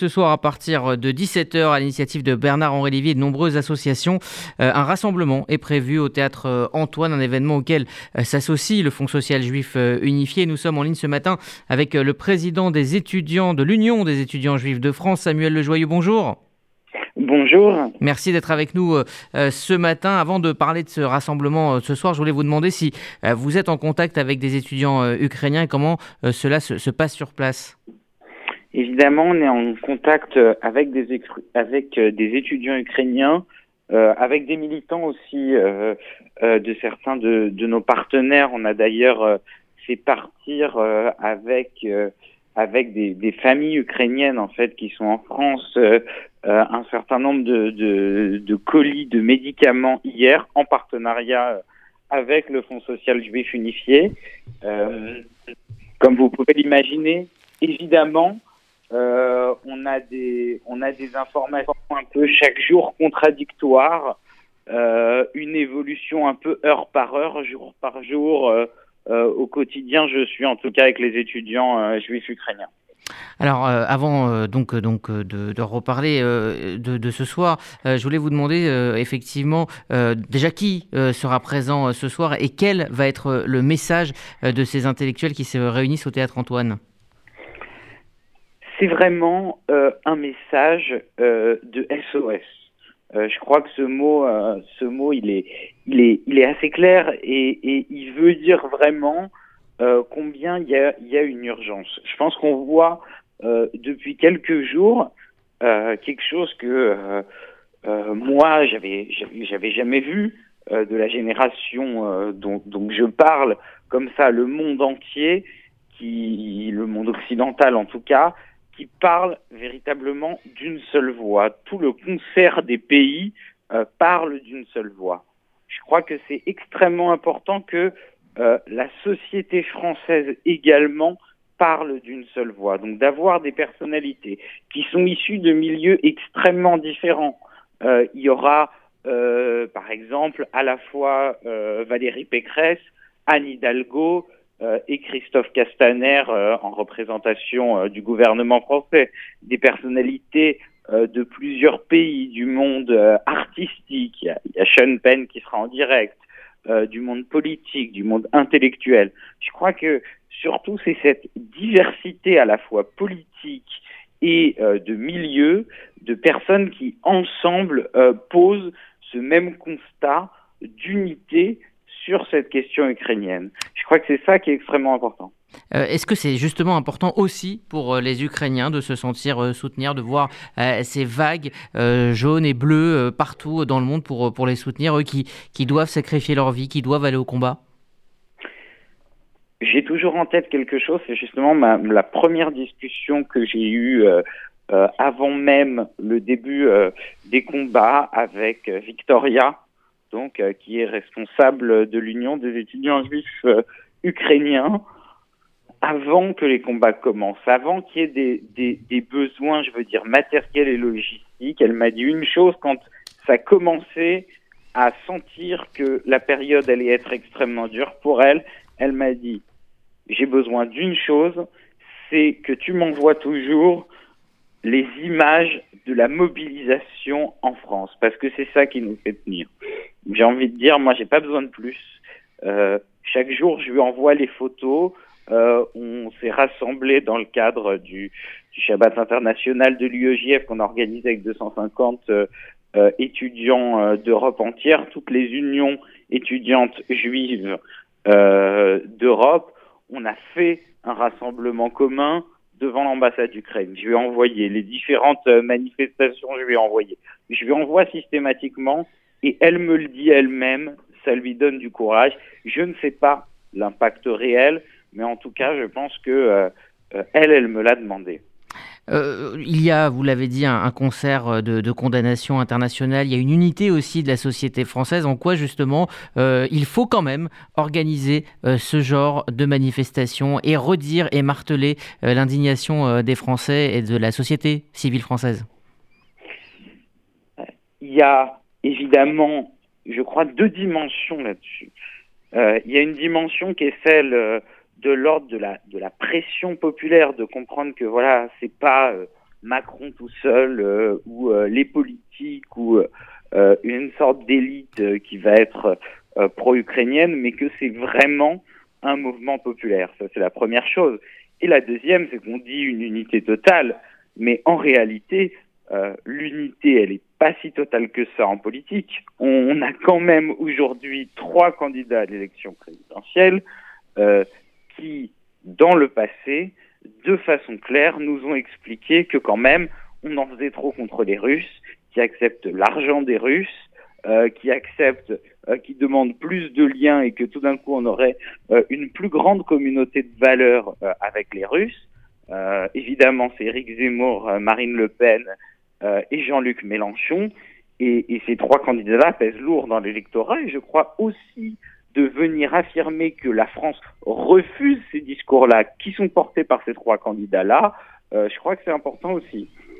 Ce soir, à partir de 17h, à l'initiative de Bernard-Henri Lévy et de nombreuses associations, euh, un rassemblement est prévu au théâtre euh, Antoine, un événement auquel euh, s'associe le Fonds social juif unifié. Nous sommes en ligne ce matin avec le président des étudiants de l'Union des étudiants juifs de France, Samuel Lejoyeux. Bonjour. Bonjour. Merci d'être avec nous ce matin. Avant de parler de ce rassemblement ce soir, je voulais vous demander si vous êtes en contact avec des étudiants ukrainiens et comment cela se passe sur place. Évidemment, on est en contact euh, avec des, avec euh, des étudiants ukrainiens, euh, avec des militants aussi euh, euh, de certains de, de, nos partenaires. On a d'ailleurs fait partir avec avec des, des, familles ukrainiennes en fait qui sont en France un certain nombre de, de, de, colis de médicaments hier en partenariat avec le Fonds social juif unifié. comme vous pouvez l'imaginer, évidemment, euh, on a des informations un peu chaque jour contradictoires, euh, une évolution un peu heure par heure, jour par jour. Euh, au quotidien, je suis en tout cas avec les étudiants juifs ukrainiens. Alors, avant donc, de, reparler de, ce soir, je voulais vous demander effectivement déjà qui sera présent ce soir et quel va être le message de ces intellectuels qui se réunissent au théâtre Antoine? C'est vraiment euh, un message euh, de SOS. Euh, je crois que ce mot, euh, ce mot, il est, il est, il est assez clair et, et il veut dire vraiment euh, combien il y a, y a une urgence. Je pense qu'on voit depuis quelques jours quelque chose que moi j'avais, j'avais jamais vu de la génération dont, dont je parle comme ça, le monde entier, qui, le monde occidental en tout cas, qui parle véritablement d'une seule voix. Tout le concert des pays euh, parle d'une seule voix. Je crois que c'est extrêmement important que euh, la société française également parle d'une seule voix. Donc d'avoir des personnalités qui sont issues de milieux extrêmement différents. Euh, il y aura par exemple à la fois Valérie Pécresse, Anne Hidalgo, et Christophe Castaner euh, en représentation euh, du gouvernement français, des personnalités de plusieurs pays du monde artistique. Il y, a, il y a Sean Penn qui sera en direct, du monde politique, du monde intellectuel. Je crois que surtout c'est cette diversité à la fois politique et de milieux, de personnes qui ensemble posent ce même constat d'unité sur cette question ukrainienne. Je crois que c'est ça qui est extrêmement important. Euh, Est-ce que c'est justement important aussi pour euh, les Ukrainiens de se sentir euh, soutenir, de voir euh, ces vagues jaunes et bleues partout dans le monde pour, pour les soutenir, eux qui, qui doivent sacrifier leur vie, qui doivent aller au combat? J'ai toujours en tête quelque chose, c'est justement ma, la première discussion que j'ai eue avant même le début des combats avec Victoria, donc euh, qui est responsable de l'Union des étudiants juifs euh, ukrainiens, avant que les combats commencent, avant qu'il y ait des, des, des, besoins, je veux dire, matériels et logistiques. Elle m'a dit une chose quand ça commençait à sentir que la période allait être extrêmement dure pour elle. Elle m'a dit, j'ai besoin d'une chose, c'est que tu m'envoies toujours les images de la mobilisation en France, parce que c'est ça qui nous fait tenir. J'ai envie de dire, moi, j'ai pas besoin de plus. Euh, chaque jour, je lui envoie les photos. Euh, on s'est rassemblés dans le cadre du, du Shabbat international de l'UEJF qu'on organise avec 250 euh, euh, étudiants euh, d'Europe entière, toutes les unions étudiantes juives euh, d'Europe. On a fait un rassemblement commun devant l'ambassade d'Ukraine. Je lui ai envoyé les différentes manifestations, je lui ai envoyé. Je lui envoie systématiquement et elle me le dit elle-même, ça lui donne du courage. Je ne sais pas l'impact réel, mais en tout cas, je pense que euh, elle, elle me l'a demandé. Euh, il y a, vous l'avez dit, un, un concert de, de, condamnation internationale. Il y a une unité aussi de la société française. En quoi justement, euh, il faut quand même organiser euh, ce genre de manifestation et redire et marteler euh, l'indignation euh, des Français et de la société civile française? Il y a évidemment, je crois, deux dimensions là-dessus. Euh, il y a une dimension qui est celle euh, de l'ordre de la, de la pression populaire, de comprendre que voilà, c'est pas euh, Macron tout seul ou les politiques ou une sorte d'élite qui va être pro-ukrainienne, mais que c'est vraiment un mouvement populaire. Ça, c'est la première chose. Et la deuxième, c'est qu'on dit une unité totale, mais en réalité, euh, l'unité, elle n'est pas si totale que ça en politique. On, a quand même aujourd'hui trois candidats à l'élection présidentielle euh, qui, dans le passé, de façon claire, nous ont expliqué que quand même, on en faisait trop contre les Russes, qui acceptent l'argent des Russes, euh, qui acceptent, euh, qui demandent plus de liens et que tout d'un coup on aurait une plus grande communauté de valeurs avec les Russes. évidemment, c'est Éric Zemmour, Marine Le Pen et Jean-Luc Mélenchon. Et, ces trois candidats-là pèsent lourd dans l'électorat. Et je crois aussi de venir affirmer que la France refuse ces discours-là qui sont portés par ces trois candidats-là, je crois que c'est important aussi.